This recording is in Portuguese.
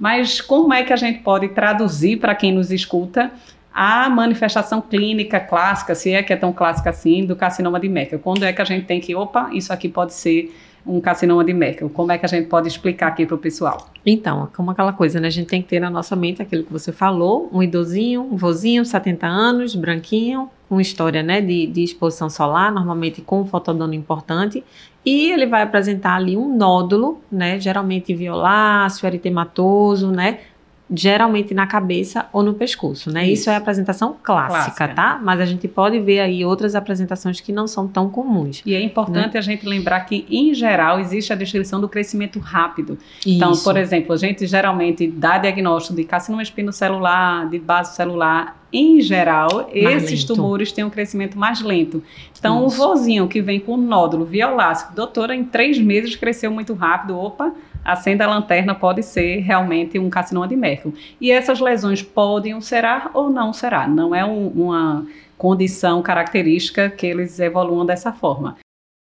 Mas como é que a gente pode traduzir para quem nos escuta a manifestação clínica clássica, se é que é tão clássica assim, do carcinoma de Merkel? Quando é que a gente tem que, opa, isso aqui pode ser um carcinoma de Merkel? Como é que a gente pode explicar aqui para o pessoal? Então, como aquela coisa, né? A gente tem que ter na nossa mente aquilo que você falou, um idosinho, um vozinho, 70 anos, branquinho, com história, né, de, de exposição solar, normalmente com um fotodono importante, e ele vai apresentar ali um nódulo, né, geralmente violáceo, eritematoso, né, geralmente na cabeça ou no pescoço, né? Isso, Isso é a apresentação clássica, clássica, tá? Mas a gente pode ver aí outras apresentações que não são tão comuns. E é importante né? a gente lembrar que, em geral, existe a descrição do crescimento rápido. Então, Isso. Então, por exemplo, a gente geralmente dá diagnóstico de carcinoma espinocelular, de base celular, em geral, mais esses lento. tumores têm um crescimento mais lento. Então, Isso. o vozinho que vem com nódulo violáceo, doutora, em três meses cresceu muito rápido, opa, acenda a lanterna, pode ser realmente um carcinoma de Merkel. E essas lesões podem ulcerar ou não será. Não é um, uma condição característica que eles evoluam dessa forma.